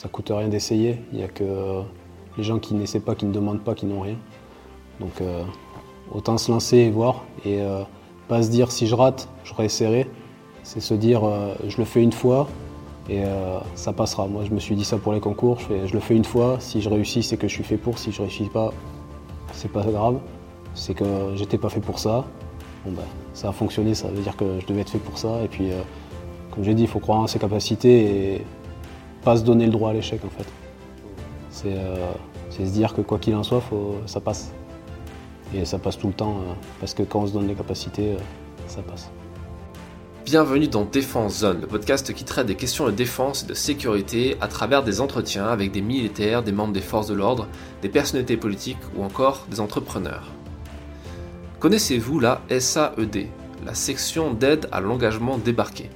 ça coûte rien d'essayer. Il n'y a que les gens qui n'essaient pas, qui ne demandent pas, qui n'ont rien. Donc autant se lancer et voir. Et pas se dire si je rate, je réessayerai. C'est se dire je le fais une fois, et ça passera. Moi, je me suis dit ça pour les concours. Je, le fais une fois. Si je réussis, c'est que je suis fait pour. Si je réussis pas, c'est pas grave. C'est que j'étais pas fait pour ça. Bon, ben, ça a fonctionné, ça veut dire que je devais être fait pour ça. Et puis, euh, comme j'ai dit, il faut croire en ses capacités et pas se donner le droit à l'échec en fait. C'est euh, se dire que quoi qu'il en soit, ça passe. Et ça passe tout le temps, euh, parce que quand on se donne les capacités, ça passe. Bienvenue dans Défense Zone, le podcast qui traite des questions de défense et de sécurité à travers des entretiens avec des militaires, des membres des forces de l'ordre, des personnalités politiques ou encore des entrepreneurs. Connaissez-vous la SAED, la section d'aide à l'engagement débarqué?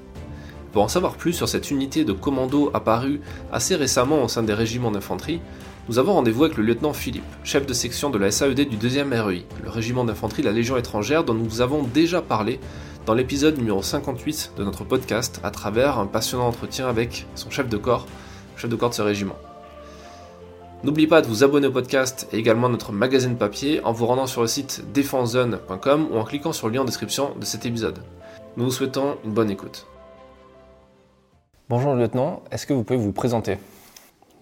Pour en savoir plus sur cette unité de commando apparue assez récemment au sein des régiments d'infanterie, nous avons rendez-vous avec le lieutenant Philippe, chef de section de la SAED du 2e REI, le régiment d'infanterie de la Légion étrangère dont nous vous avons déjà parlé dans l'épisode numéro 58 de notre podcast à travers un passionnant entretien avec son chef de corps, chef de corps de ce régiment. N'oubliez pas de vous abonner au podcast et également à notre magazine papier en vous rendant sur le site défensezone.com ou en cliquant sur le lien en description de cet épisode. Nous vous souhaitons une bonne écoute. Bonjour lieutenant, est-ce que vous pouvez vous présenter?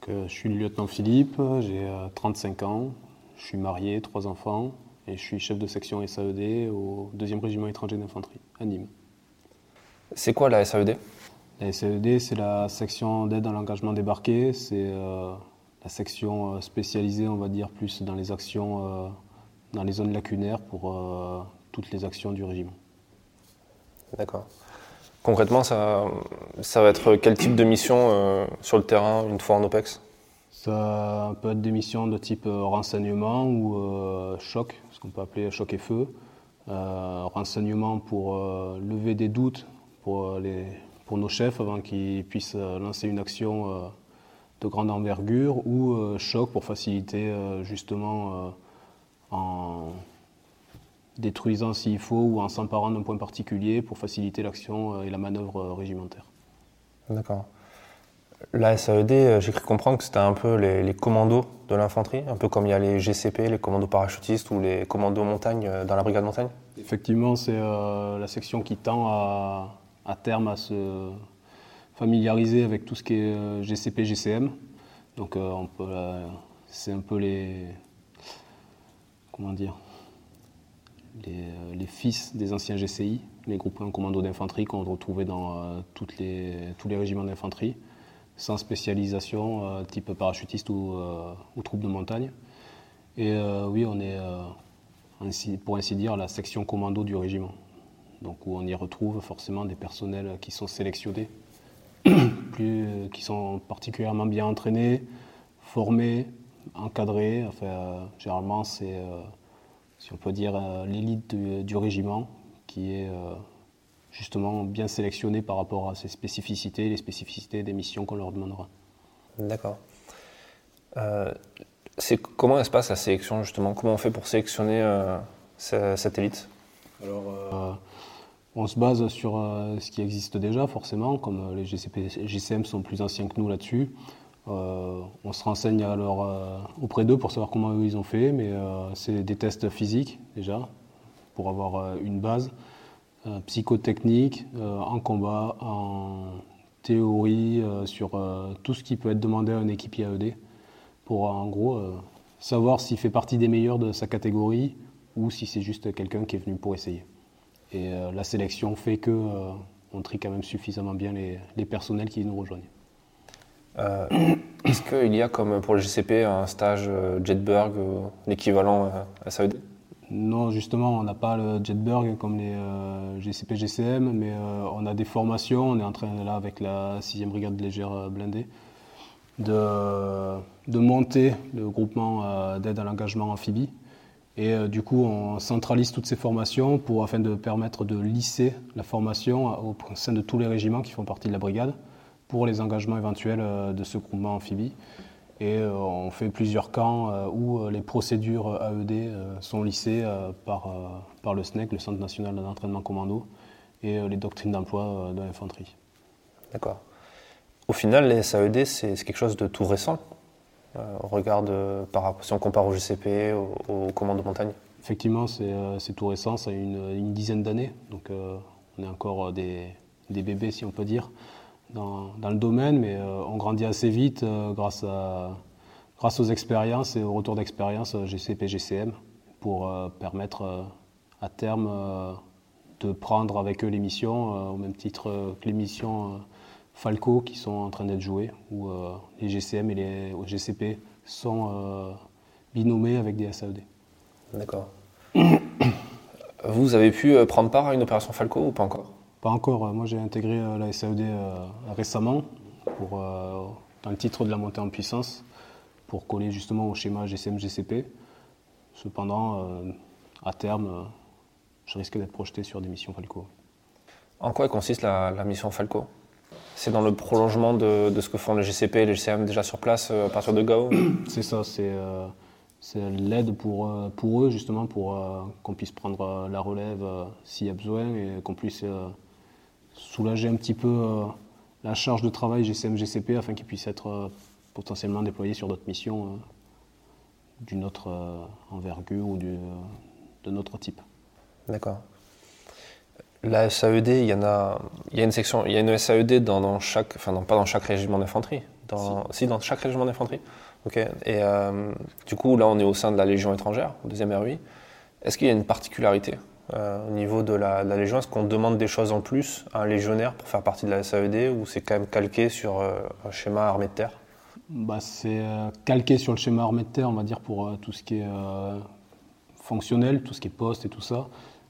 Je suis le lieutenant Philippe, j'ai 35 euh, ans, je suis marié, trois enfants et je suis chef de section SAED au 2e régiment étranger d'infanterie à Nîmes. C'est quoi la SAED La SAED, c'est la section d'aide à l'engagement débarqué, c'est euh, la section euh, spécialisée, on va dire, plus dans les actions, euh, dans les zones lacunaires pour euh, toutes les actions du régiment. D'accord. Concrètement, ça, ça va être quel type de mission sur le terrain une fois en OPEX? Ça peut être des missions de type renseignement ou choc, ce qu'on peut appeler choc et feu. renseignement pour lever des doutes pour, les, pour nos chefs avant qu'ils puissent lancer une action de grande envergure ou euh, choc pour faciliter euh, justement euh, en détruisant s'il faut ou en s'emparant d'un point particulier pour faciliter l'action et la manœuvre régimentaire. D'accord. La SAED, j'ai cru comprendre que c'était un peu les, commandos de l'infanterie, un peu comme il y a les GCP, les commandos parachutistes ou les commandos montagne dans la brigade montagne? Effectivement, c'est la section qui tend à, à terme à se, familiarisé avec tout ce qui est GCP, euh, GCM. Donc euh, on peut, c'est un peu les, comment dire, euh, les, fils des anciens GCI, les groupes en commando d'infanterie qu'on retrouvait dans toutes les, tous les régiments d'infanterie, sans spécialisation type parachutiste ou, ou troupes de montagne. Et oui, on est, pour ainsi dire, la section commando du régiment. Donc où on y retrouve forcément des personnels qui sont sélectionnés euh, qui sont particulièrement bien entraînés, formés, encadrés. Enfin, euh, généralement, c'est, euh, si on peut dire, l'élite du, régiment qui est justement bien sélectionnée par rapport à ses spécificités, les spécificités des missions qu'on leur demandera. D'accord. c'est, comment elle se passe la sélection justement? Comment on fait pour sélectionner cette élite? Alors, on se base sur euh, ce qui existe déjà, forcément, comme euh, les GCP, GCM sont plus anciens que nous là-dessus. Euh, on se renseigne alors auprès d'eux pour savoir comment ils ont fait, mais c'est des tests physiques déjà, pour avoir une base, psychotechnique, en combat, en théorie, sur tout ce qui peut être demandé à un équipier AED, pour en gros savoir s'il fait partie des meilleurs de sa catégorie ou si c'est juste quelqu'un qui est venu pour essayer. Et euh, la sélection fait que euh, on trie quand même suffisamment bien les, personnels qui nous rejoignent. Euh, est-ce qu'il y a, comme pour le GCP, un stage Jetberg, l'équivalent à SAED Non, justement, on n'a pas le Jetberg comme les GCP, GCM, mais on a des formations. On est en train, là, avec la 6e brigade légère blindée, de, monter le groupement d'aide à l'engagement amphibie. Et euh, du coup, on centralise toutes ces formations pour, afin de permettre de lisser la formation au sein de tous les régiments qui font partie de la brigade pour les engagements éventuels euh, de ce groupement amphibie. Et euh, on fait plusieurs camps où les procédures AED sont lissées par, par le SNEC, le Centre national d'entraînement commando, et les doctrines d'emploi de l'infanterie. D'accord. Au final, les SAED, c'est quelque chose de tout récent, au regard de, par, si on compare au GCP, au, au de montagne? Effectivement, c'est tout récent, ça a une, une dizaine d'années, donc on est encore des, des, bébés, si on peut dire, dans, le domaine, mais on grandit assez vite grâce à grâce aux expériences et au retour d'expérience GCP, GCM, pour euh, permettre euh, à terme euh, de prendre avec eux les missions, au même titre que les missions Falco qui sont en train d'être jouées, où les GCM et les GCP sont binomés avec des SAED. D'accord. Vous avez pu prendre part à une opération Falco ou pas encore? Pas encore. Moi, j'ai intégré la SAED récemment pour, dans le titre de la montée en puissance pour coller justement au schéma GCM-GCP. Cependant, euh, à terme, euh, je risque d'être projeté sur des missions Falco. En quoi consiste la, mission Falco? C'est dans le prolongement de, ce que font les GCP et les GCM déjà sur place euh, à partir de Gao? C'est ça, c'est l'aide pour, pour eux justement pour qu'on puisse prendre la relève s'il y a besoin et qu'on puisse soulager un petit peu la charge de travail GCM-GCP afin qu'ils puissent être potentiellement déployés sur d'autres missions euh, d'une autre euh, envergure ou euh, d'un autre type. D'accord. La SAED, il y en a, il y a une section, il y a une SAED dans, chaque, enfin pas dans chaque régiment d'infanterie, dans, si. dans chaque régiment d'infanterie. Ok. Et du coup, là, on est au sein de la Légion étrangère, au deuxième RUI. Est-ce qu'il y a une particularité? Au niveau de la, Légion Est-ce qu'on demande des choses en plus à un légionnaire pour faire partie de la SAED ou c'est quand même calqué sur un schéma armée de terre? Bah, C'est euh, calqué sur le schéma armée de terre, on va dire, pour euh, tout ce qui est euh, fonctionnel, tout ce qui est poste et tout ça.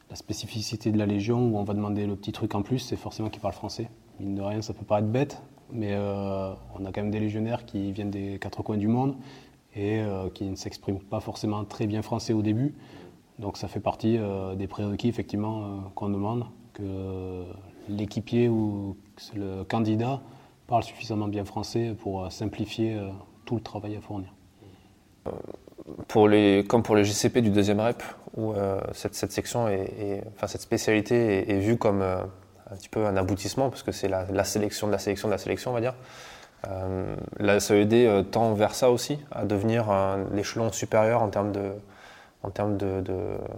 La spécificité de la Légion, où on va demander le petit truc en plus, c'est forcément qu'ils parlent français. Mine de rien, ça peut paraître bête, mais on a quand même des légionnaires qui viennent des quatre coins du monde et qui ne s'expriment pas forcément très bien français au début. Donc ça fait partie des prérequis effectivement qu'on demande, que l'équipier ou le candidat parle suffisamment bien français pour euh, simplifier euh, tout le travail à fournir. Euh, pour les, comme pour les GCP du deuxième REP, où cette, section est, enfin, cette spécialité est, vue comme un petit peu un aboutissement, parce que c'est la, sélection de la sélection de la sélection, on va dire. la SED tend vers ça aussi, à devenir l'échelon supérieur en termes de, en termes de,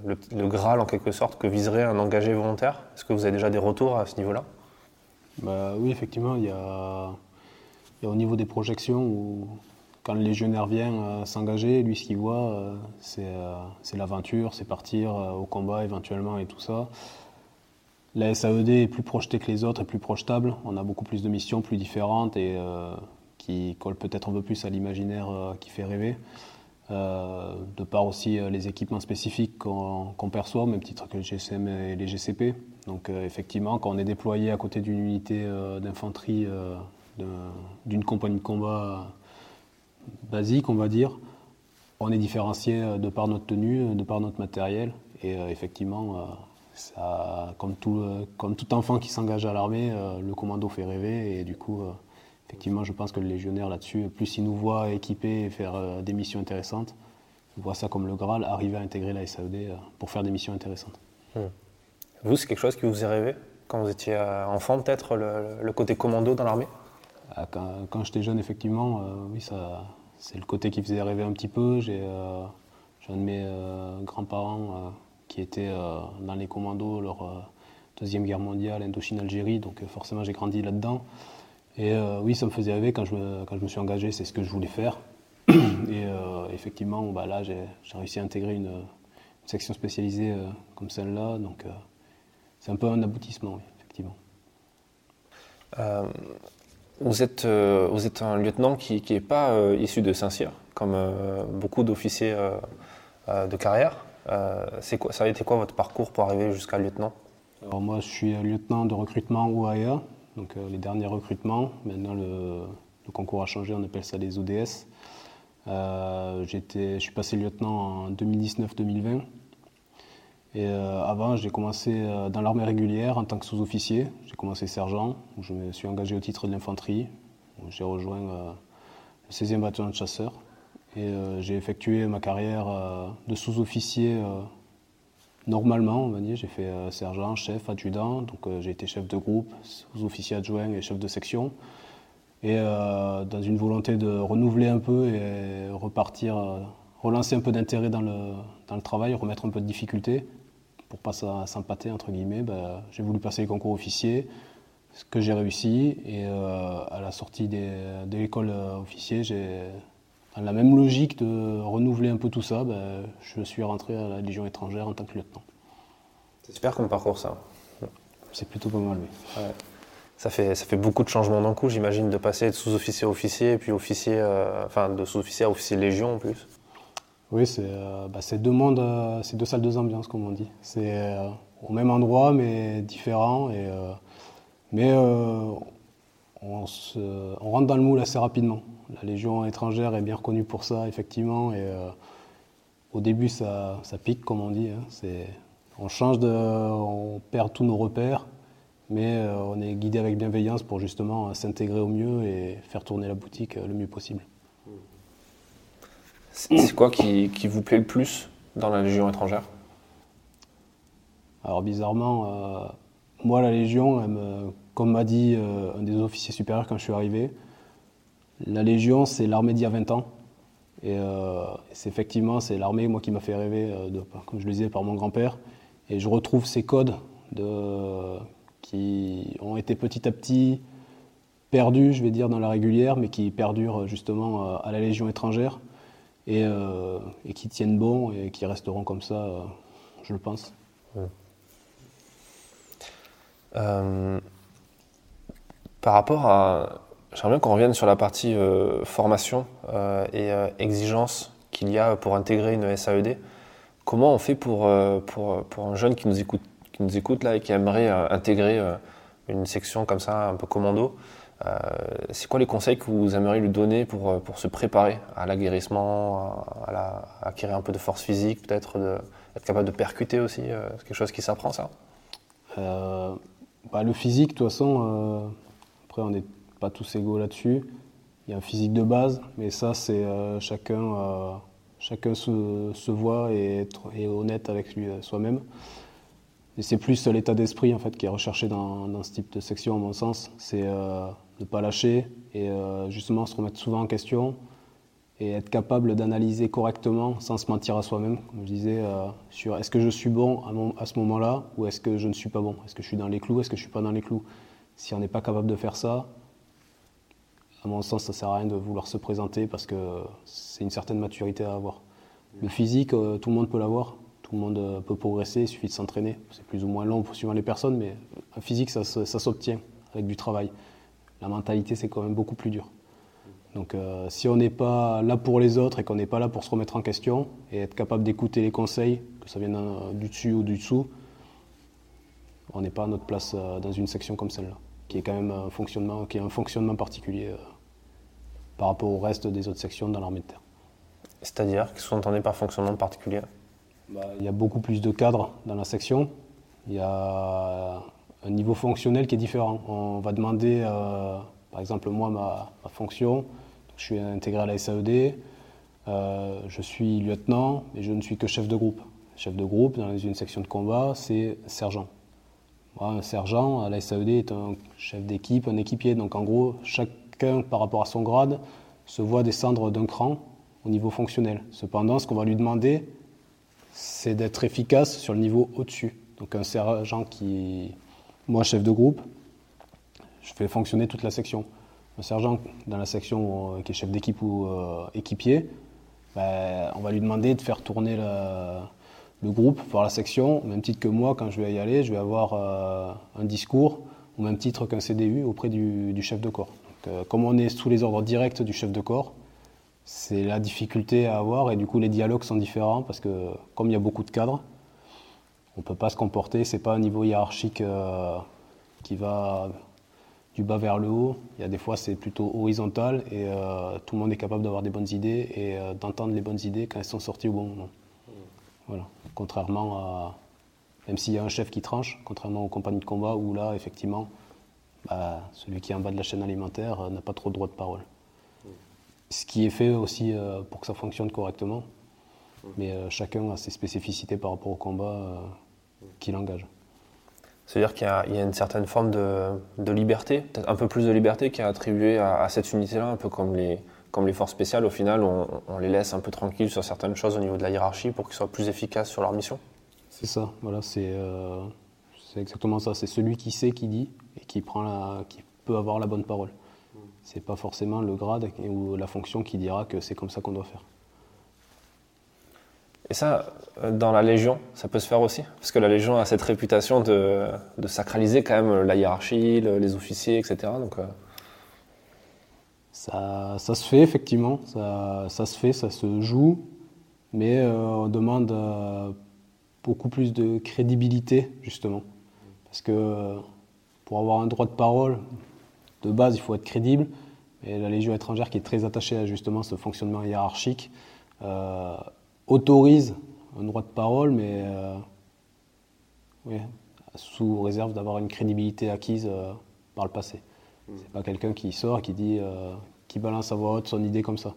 le, Graal en quelque sorte que viserait un engagé volontaire? Est-ce que vous avez déjà des retours à ce niveau-là? Bah, Oui, effectivement, il y, a, au niveau des projections où quand le légionnaire vient euh, s'engager, lui ce qu'il voit, euh, euh, c'est l'aventure, c'est partir au combat éventuellement et tout ça. La SAED est plus projetée que les autres, est plus projetable. On a beaucoup plus de missions plus différentes et qui collent peut-être un peu plus à l'imaginaire qui fait rêver. De par aussi les équipements spécifiques qu'on perçoit, au même titre que les GSM et les GCP. Donc euh, effectivement, quand on est déployé à côté d'une unité euh, d'infanterie euh, d'une compagnie de combat basique, on va dire, on est différencié de par notre tenue, de par notre matériel. Et effectivement, comme, tout, comme tout enfant qui s'engage à l'armée, le commando fait rêver. Et du coup, effectivement, je pense que le légionnaire là-dessus, plus il nous voit équipés et faire des missions intéressantes, il voit ça comme le Graal, arriver à intégrer la SAED pour faire des missions intéressantes. Mmh. Vous, c'est quelque chose qui vous faisait rêver quand vous étiez euh, enfant, peut-être, le, côté commando dans l'armée? Ah, Quand, j'étais jeune, effectivement, euh, oui, ça, c'est le côté qui faisait rêver un petit peu. J'ai, euh, un de mes grands-parents qui était dans les commandos lors Deuxième Guerre mondiale, Indochine-Algérie, donc forcément j'ai grandi là-dedans. Et oui, ça me faisait rêver quand je me, quand je me suis engagé, c'est ce que je voulais faire. Et effectivement, bah, là, j'ai, réussi à intégrer une, une section spécialisée comme celle-là. Donc, c'est un peu un aboutissement, effectivement. Euh, vous, êtes, euh, vous êtes un lieutenant qui n'est pas euh, issu de Saint-Cyr, comme beaucoup d'officiers de carrière. quoi, ça a été quoi votre parcours pour arriver jusqu'à lieutenant? Alors moi, je suis lieutenant de recrutement OAEA, donc les derniers recrutements. Maintenant, le, concours a changé, on appelle ça les ODS. je suis passé lieutenant en 2019-2020. Et euh, avant, j'ai commencé euh, dans l'armée régulière en tant que sous-officier. J'ai commencé sergent, où je me suis engagé au titre de l'infanterie. J'ai rejoint euh, le 16e bataillon de chasseurs. Et j'ai effectué ma carrière de sous-officier normalement, on va dire. J'ai fait sergent, chef, adjudant. Donc j'ai été chef de groupe, sous-officier adjoint et chef de section. et dans une volonté de renouveler un peu et repartir, relancer un peu d'intérêt dans le, dans le travail, remettre un peu de difficulté pour pas s'empâter entre guillemets, ben, j'ai voulu passer les concours officiers, ce que j'ai réussi. Et à la sortie de l'école officier, j'ai la même logique de renouveler un peu tout ça, ben, je suis rentré à la Légion étrangère en tant que lieutenant. C'est super comme parcours ça. C'est plutôt pas mal, oui. Ça, fait, ça fait beaucoup de changements d'un coup, j'imagine, de passer de sous-officier à officier, puis officier, euh, enfin de sous-officier à officier de Légion en plus. Oui, c'est euh, bah, deux mondes, euh, c'est deux salles, deux ambiances, comme on dit. C'est au même endroit, mais différent. Et, mais on, on rentre dans le moule assez rapidement. La Légion étrangère est bien reconnue pour ça, effectivement. Et euh, au début, ça, pique, comme on dit. Hein. on change de, on perd tous nos repères, mais euh, on est guidé avec bienveillance pour justement s'intégrer au mieux et faire tourner la boutique le mieux possible. C'est quoi qui, vous plaît le plus dans la Légion étrangère? Alors bizarrement, euh, moi la Légion, comme m'a dit un des officiers supérieurs quand je suis arrivé, la Légion, c'est l'armée d'il y a 20 ans. Et euh, c'est effectivement, c'est l'armée, moi, qui m'a fait rêver, euh, comme je le disais, par mon grand-père. Et je retrouve ces codes de, qui ont été petit à petit perdus, je vais dire, dans la régulière, mais qui perdurent justement euh, à la Légion étrangère et, qui tiennent bon et qui resteront comme ça, je le pense. par rapport à J'aimerais bien qu'on revienne sur la partie euh, formation euh, et euh, exigence qu'il y a pour intégrer une SAED. Comment on fait pour, pour, pour un jeune qui nous écoute, qui nous écoute là et qui aimerait intégrer une section comme ça, un peu commando C'est quoi les conseils que vous aimeriez lui donner pour, pour se préparer à l'aguerrissement, à, à, acquérir un peu de force physique, peut-être être capable de percuter aussi C'est quelque chose qui s'apprend ça? Bah, Le physique, de toute façon, après on est tous égaux là-dessus. Il y a un physique de base, mais ça, c'est euh, chacun, euh, chacun se, voit et est, honnête avec lui, euh, soi-même. Et c'est plus l'état d'esprit en fait qui est recherché dans, ce type de section, à mon sens. C'est ne pas lâcher et justement se remettre souvent en question et être capable d'analyser correctement sans se mentir à soi-même, comme je disais, sur est-ce que je suis bon à, à ce moment-là ou est-ce que je ne suis pas bon? Est-ce que je suis dans les clous? Est-ce que je suis pas dans les clous? Si on n'est pas capable de faire ça, à mon sens, ça ne sert à rien de vouloir se présenter parce que c'est une certaine maturité à avoir. Le physique, euh, tout le monde peut l'avoir, tout le monde euh, peut progresser, il suffit de s'entraîner. C'est plus ou moins long suivant les personnes, mais un physique, ça, s'obtient avec du travail. La mentalité, c'est quand même beaucoup plus dur. Donc euh, si on n'est pas là pour les autres et qu'on n'est pas là pour se remettre en question et être capable d'écouter les conseils, que ça vienne du dessus ou du dessous, on n'est pas à notre place dans une section comme celle-là, qui est quand même un fonctionnement, qui est un fonctionnement particulier par rapport au reste des autres sections dans l'armée de terre. C'est-à-dire, qu'est-ce que vous entendez par fonctionnement particulier bah, Il y a beaucoup plus de cadres dans la section. Il y a un niveau fonctionnel qui est différent. On va demander, euh, par exemple, moi, ma, fonction, je suis intégré à la SAED, euh, je suis lieutenant, mais je ne suis que chef de groupe. Chef de groupe dans une section de combat, c'est sergent. un sergent à la SAED est un chef d'équipe, un équipier. Donc en gros, chaque par rapport à son grade, se voit descendre d'un cran au niveau fonctionnel. Cependant, ce qu'on va lui demander, c'est d'être efficace sur le niveau au-dessus. Donc un sergent qui, moi chef de groupe, je fais fonctionner toute la section. Un sergent dans la section euh, qui est chef d'équipe ou euh, équipier, ben, on va lui demander de faire tourner le, groupe, voir la section, au même titre que moi, quand je vais y aller, je vais avoir euh, un discours au même titre qu'un CDU auprès du chef de corps comme on est sous les ordres directs du chef de corps, c'est la difficulté à avoir et du coup les dialogues sont différents parce que comme il y a beaucoup de cadres, on ne peut pas se comporter, c'est pas un niveau hiérarchique euh, qui va du bas vers le haut. Il y a des fois c'est plutôt horizontal et euh, tout le monde est capable d'avoir des bonnes idées et euh, d'entendre les bonnes idées quand elles sont sorties au bon moment. Voilà. Contrairement à même s'il y a un chef qui tranche, contrairement aux compagnies de combat où là effectivement bah, celui qui est en bas de la chaîne alimentaire euh, n'a pas trop de droit de parole. Ce qui est fait aussi euh, pour que ça fonctionne correctement, mais euh, chacun a ses spécificités par rapport au combat qu'il engage. C'est-à-dire qu'il y, a une certaine forme de, liberté, peut-être un peu plus de liberté qui est attribuée à, cette unité-là, un peu comme les, comme les forces spéciales. Au final, on, les laisse un peu tranquilles sur certaines choses au niveau de la hiérarchie pour qu'ils soient plus efficaces sur leur mission. C'est ça, voilà, c'est euh, exactement ça. C'est celui qui sait qui dit et qui, prend la, qui peut avoir la bonne parole. C'est pas forcément le grade ou la fonction qui dira que c'est comme ça qu'on doit faire. Et ça, euh, dans la Légion, ça peut se faire aussi? Parce que la Légion a cette réputation de, sacraliser quand même la hiérarchie, les officiers, etc. Donc, euh. ça, ça, se fait effectivement, ça, ça, se fait, ça se joue, mais euh, on demande beaucoup plus de crédibilité, justement. Parce que pour avoir un droit de parole, de base, il faut être crédible. Et la Légion étrangère, qui est très attachée à justement ce fonctionnement hiérarchique, autorise un droit de parole, mais euh, sous réserve d'avoir une crédibilité acquise euh, par le passé. Ce hmm. C'est pas quelqu'un qui sort, qui dit, euh, qui balance à voix haute son idée comme ça.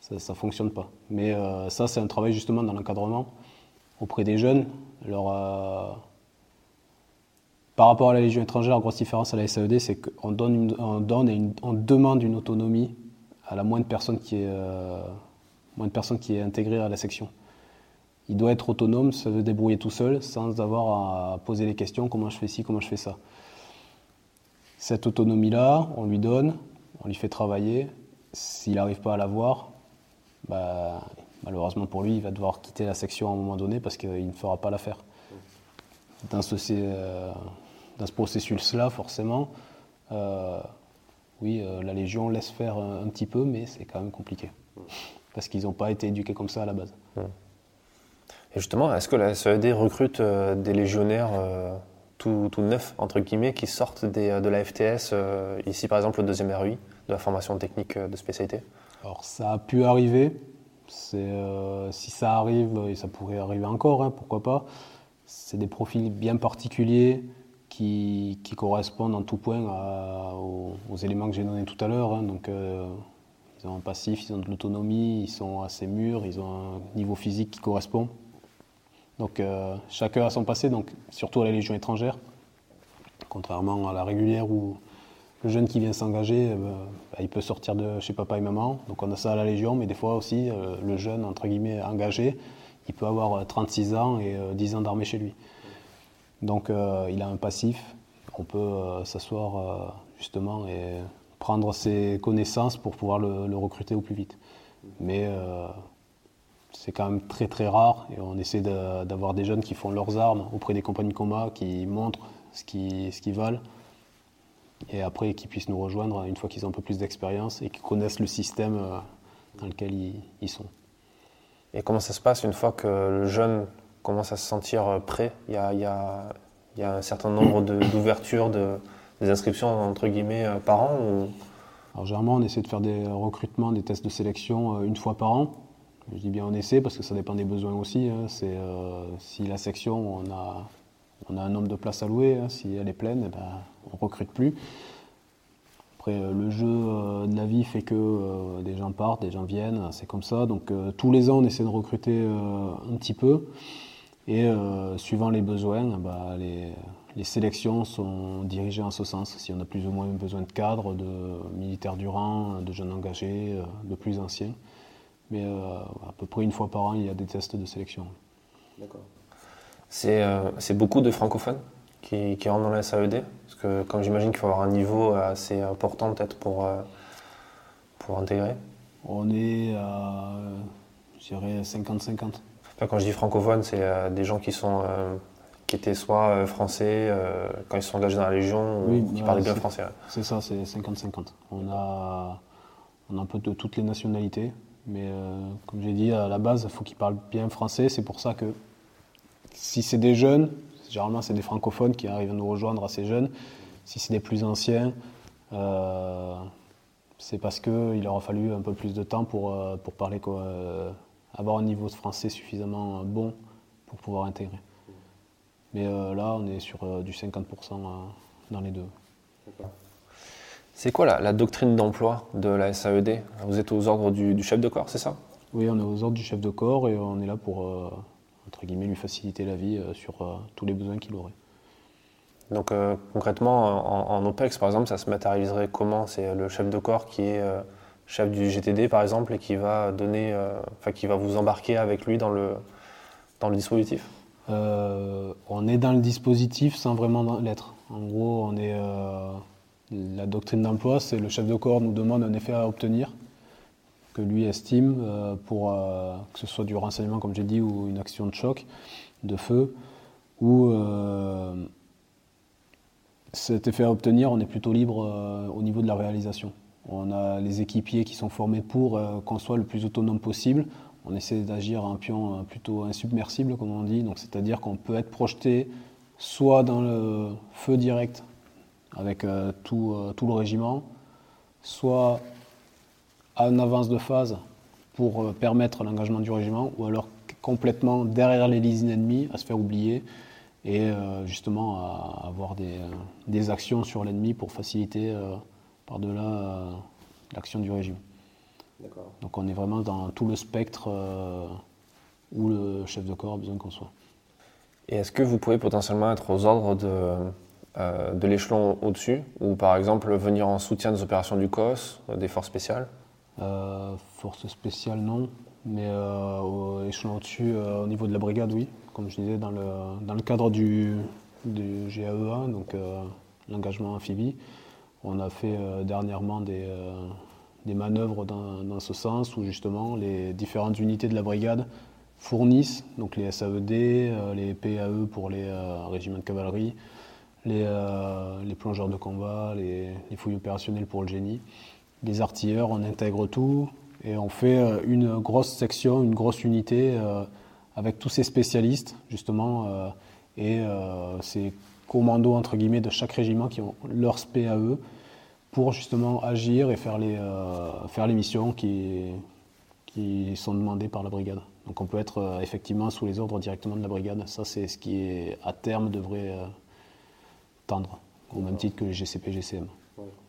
Ça, ne fonctionne pas. Mais ça, c'est un travail justement dans l'encadrement auprès des jeunes. Par rapport à la Légion étrangère, la grosse différence à la SAED, c'est qu'on donne, donne et on demande une autonomie à la moindre personne qui est moins de personnes qui est intégrée à la section. Il doit être autonome, se débrouiller tout seul, sans avoir à poser les questions comment je fais ci, comment je fais ça. Cette autonomie-là, on lui donne, on lui fait travailler. S'il n'arrive pas à l'avoir, bah, malheureusement pour lui, il va devoir quitter la section à un moment donné parce qu'il ne fera pas l'affaire. Dans ce, euh, dans ce processus-là, forcément, euh, oui, euh, la Légion laisse faire un petit peu, mais c'est quand même compliqué. Parce qu'ils n'ont pas été éduqués comme ça à la base. Et justement, est-ce que la SED recrute euh, des légionnaires euh, tout, neufs, entre guillemets, qui sortent de la FTS, ici par exemple au deuxième RUI, de la formation technique de spécialité? Alors ça a pu arriver, si ça arrive, et ça pourrait arriver encore, hein, pourquoi pas, c'est des profils bien particuliers qui, correspondent en tout point aux, éléments que j'ai donnés tout à l'heure. Hein, donc ils ont un passif, ils ont de l'autonomie, ils sont assez mûrs, ils ont un niveau physique qui correspond. Donc euh, chacun a son passé, donc surtout à la Légion étrangère, contrairement à la régulière où le jeune qui vient s'engager, euh, bah, il peut sortir de chez papa et maman. Donc on a ça à la Légion, mais des fois aussi, euh, le jeune, entre guillemets, engagé, il peut avoir 36 ans et 10 ans d'armée chez lui. Donc il a un passif, on peut s'asseoir justement et prendre ses connaissances pour pouvoir le, recruter au plus vite. Mais euh, c'est quand même très très rare et on essaie d'avoir des jeunes qui font leurs armes auprès des compagnies de combat, qui montrent ce qu'ils valent et après qui puissent nous rejoindre une fois qu'ils ont un peu plus d'expérience et qu'ils connaissent le système euh, dans lequel ils, sont. Et comment ça se passe une fois que le jeune commence à se sentir prêt il y, a, un certain nombre d'ouvertures de, des inscriptions entre guillemets euh, par an Alors généralement on essaie de faire des recrutements, des tests de sélection euh, une fois par an. Je dis bien on essaie parce que ça dépend des besoins aussi. Hein. C'est euh, si la section on a on a un nombre de places à louer, hein. si elle est pleine, eh ben, on ne recrute plus. Après, le jeu de la vie fait que des gens partent, des gens viennent, c'est comme ça. Donc tous les ans, on essaie de recruter un petit peu. Et suivant les besoins, bah, les, les sélections sont dirigées en ce sens. Si on a plus ou moins besoin de cadres, de militaires du rang, de jeunes engagés, euh, de plus anciens. Mais euh, à peu près une fois par an, il y a des tests de sélection. D'accord. C'est euh, beaucoup de francophones qui, qui, rentrent dans la SAED Parce que, comme j'imagine qu'il faut avoir un niveau assez important peut-être pour, pour intégrer On est à, je dirais, 50-50. Quand je dis francophone, c'est des gens qui sont qui étaient soit euh, français euh, quand ils sont engagés dans la Légion ou qui parlaient bien français. C'est ça, c'est 50-50. On a, on a un peu de toutes les nationalités, mais euh, comme j'ai dit, à la base, il faut qu'ils parlent bien français. C'est pour ça que si c'est des jeunes, généralement c'est des francophones qui arrivent à nous rejoindre assez jeunes. Si c'est des plus anciens, c'est parce qu'il leur a fallu un peu plus de temps pour, pour parler, avoir un niveau de français suffisamment bon pour pouvoir intégrer. Mais euh, là, on est sur euh, du 50% euh, dans les deux. C'est quoi la, doctrine d'emploi de la SAED Vous êtes aux ordres du, chef de corps, c'est ça? Oui, on est aux ordres du chef de corps et on est là pour, entre guillemets, lui faciliter la vie sur tous les besoins qu'il aurait. Donc concrètement, en, OPEX, par exemple, ça se matérialiserait comment? C'est le chef de corps qui est chef du GTD, par exemple, et qui va donner, enfin, qui va vous embarquer avec lui dans le, dispositif On est dans le dispositif sans vraiment l'être. En gros, on est la doctrine d'emploi, c'est le chef de corps nous demande un effet à obtenir que lui estime euh, pour euh, que ce soit du renseignement, comme j'ai dit, ou une action de choc, de feu, ou euh, cet effet à obtenir, on est plutôt libre au niveau de la réalisation. On a les équipiers qui sont formés pour qu'on soit le plus autonome possible. On essaie d'agir un pion plutôt insubmersible, comme on dit, c'est-à-dire qu'on peut être projeté soit dans le feu direct avec euh, tout, euh, le régiment, soit une avance de phase pour euh, permettre l'engagement du régiment, ou alors complètement derrière les lignes ennemies, à se faire oublier et justement à avoir des actions sur l'ennemi pour faciliter par-delà l'action du régime. Donc on est vraiment dans tout le spectre où le chef de corps a besoin qu'on soit. Et est-ce que vous pouvez potentiellement être aux ordres de, euh, de l'échelon au-dessus, ou par exemple venir en soutien des opérations du COS, euh, des forces spéciales? Euh, Forces spéciales, non. Mais au échelon au-dessus, au niveau de la brigade, oui. Comme je disais, dans le, dans le cadre du, du GAEA, donc l'engagement amphibie, on a fait dernièrement des, des manœuvres dans, ce sens où justement les différentes unités de la brigade fournissent, donc les SAED, les PAE pour les régiments de cavalerie, euh, les, plongeurs de combat, les, fouilles opérationnelles pour le génie. Les artilleurs, on intègre tout et on fait euh, une grosse section, une grosse unité euh, avec tous ces spécialistes, justement, commandos, entre guillemets, de chaque régiment qui ont leur spé à eux pour justement agir et faire les, faire les missions qui, sont demandées par la brigade. Donc on peut être effectivement sous les ordres directement de la brigade. Ça, c'est ce qui, est, à terme, devrait tendre, au même titre que les GCP, GCM.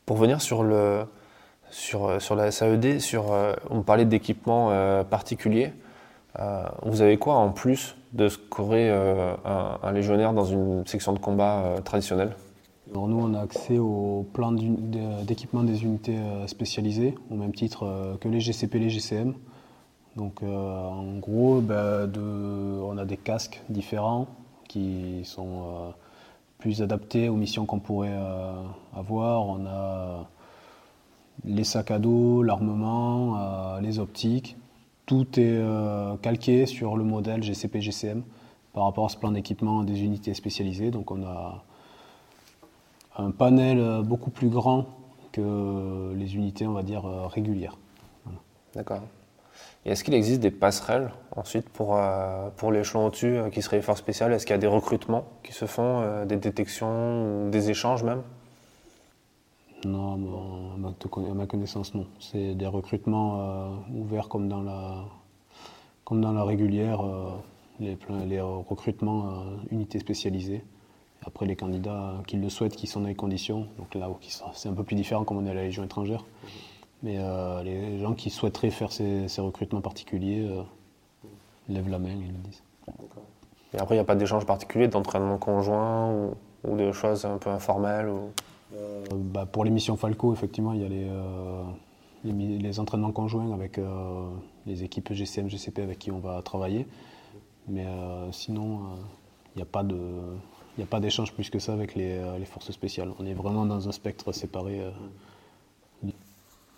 Pour venir sur, le, sur, sur la SAED, euh, on parlait d'équipements euh, particuliers. Euh, vous avez quoi en plus de ce qu'aurait un, légionnaire dans une section de combat traditionnelle Alors nous, on a accès au plan d'équipement des unités spécialisées, au même titre que les GCP, les GCM. Donc en gros, ben, on a des casques différents qui sont plus adapté aux missions qu'on pourrait euh, avoir. On a les sacs à dos, l'armement, euh, les optiques. Tout est euh, calqué sur le modèle GCP-GCM par rapport à ce plan d'équipement des unités spécialisées. Donc on a un panel beaucoup plus grand que les unités, on va dire, régulières. D'accord. Et est-ce qu'il existe des passerelles ensuite pour, euh, pour l'échelon au-dessus euh, qui serait les forces spéciales Est-ce qu'il y a des recrutements qui se font, euh, des détections, des échanges même? Non, à ma connaissance, non. C'est des recrutements ouverts comme dans la, comme dans la régulière, les, les, recrutements unités spécialisées. Après, les candidats qui le souhaitent, qui sont dans les conditions, donc là, c'est un peu plus différent comme on est à la Légion étrangère. Mais euh, les gens qui souhaiteraient faire ces, recrutements particuliers euh, lèvent la main, ils le disent. Et après, il n'y a pas d'échange particulier d'entraînement conjoint ou, ou, de choses un peu informelles euh, bah, Pour les missions Falco, effectivement, il y a les, les, entraînements conjoints avec les équipes GCM, GCP avec qui on va travailler. Mais sinon, il n'y a pas n'y a pas d'échange plus que ça avec les, forces spéciales. On est vraiment dans un spectre séparé.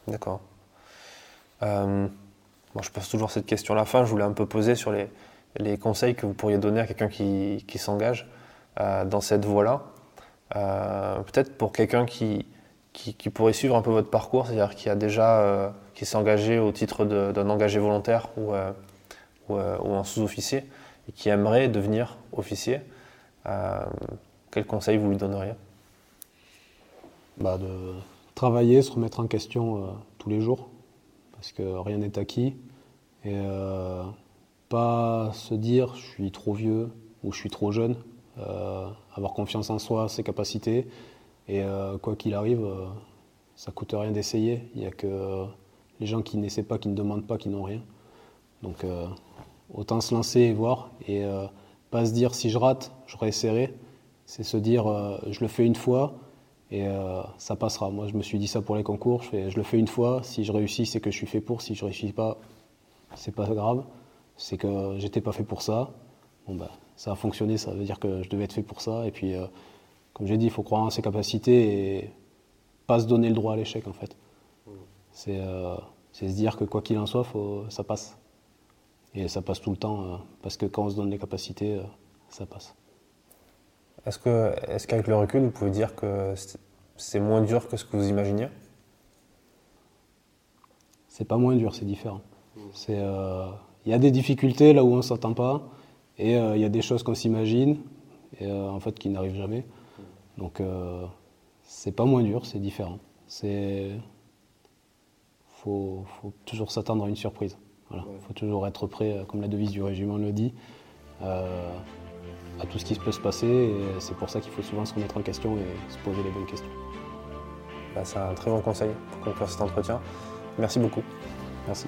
D'accord. Euh, je pose toujours cette question à la fin. Je voulais un peu poser sur les, les conseils que vous pourriez donner à quelqu'un qui, qui s'engage euh, dans cette voie-là. Euh, peut-être pour quelqu'un qui, qui, pourrait suivre un peu votre parcours, c'est-à-dire qui a déjà qui s'est engagé au titre d'un engagé volontaire ou, ou, ou en sous-officier et qui aimerait devenir officier. quel conseil vous lui donneriez? Bah de travailler, se remettre en question euh, tous les jours, parce que rien n'est acquis. Et euh, pas se dire je suis trop vieux ou je suis trop jeune. Euh, avoir confiance en soi, ses capacités. Et quoi qu'il arrive, ça coûte rien d'essayer. Il n'y a que les gens qui n'essaient pas, qui ne demandent pas, qui n'ont rien. Donc autant se lancer et voir. Et pas se dire si je rate, je réessayerai. C'est se dire, euh, je le fais une fois et euh, ça passera. Moi, je me suis dit ça pour les concours. Je, je le fais une fois. Si je réussis, c'est que je suis fait pour. Si je réussis pas, c'est pas grave. C'est que j'étais pas fait pour ça. Bon, ben, ça a fonctionné. Ça veut dire que je devais être fait pour ça. Et puis, euh, comme j'ai dit, il faut croire en ses capacités et pas se donner le droit à l'échec, en fait. C'est se dire que quoi qu'il en soit, faut, ça passe. Et ça passe tout le temps, parce que quand on se donne les capacités, ça passe. Est-ce que, est qu'avec le recul, vous pouvez dire que c'est moins dur que ce que vous imaginiez? C'est pas moins dur, c'est différent. Euh, il y a des difficultés là où on ne s'attend pas, et euh, il y a des choses qu'on s'imagine, et euh, en fait qui n'arrivent jamais. Donc c'est pas moins dur, c'est différent. C'est faut, faut toujours s'attendre à une surprise. Il faut toujours être prêt, comme la devise du régiment le dit à tout ce qui peut se passer. Et c'est pour ça qu'il faut souvent se remettre en question et se poser les bonnes questions. Bah, c'est un très bon conseil pour conclure cet entretien. Merci beaucoup. Merci.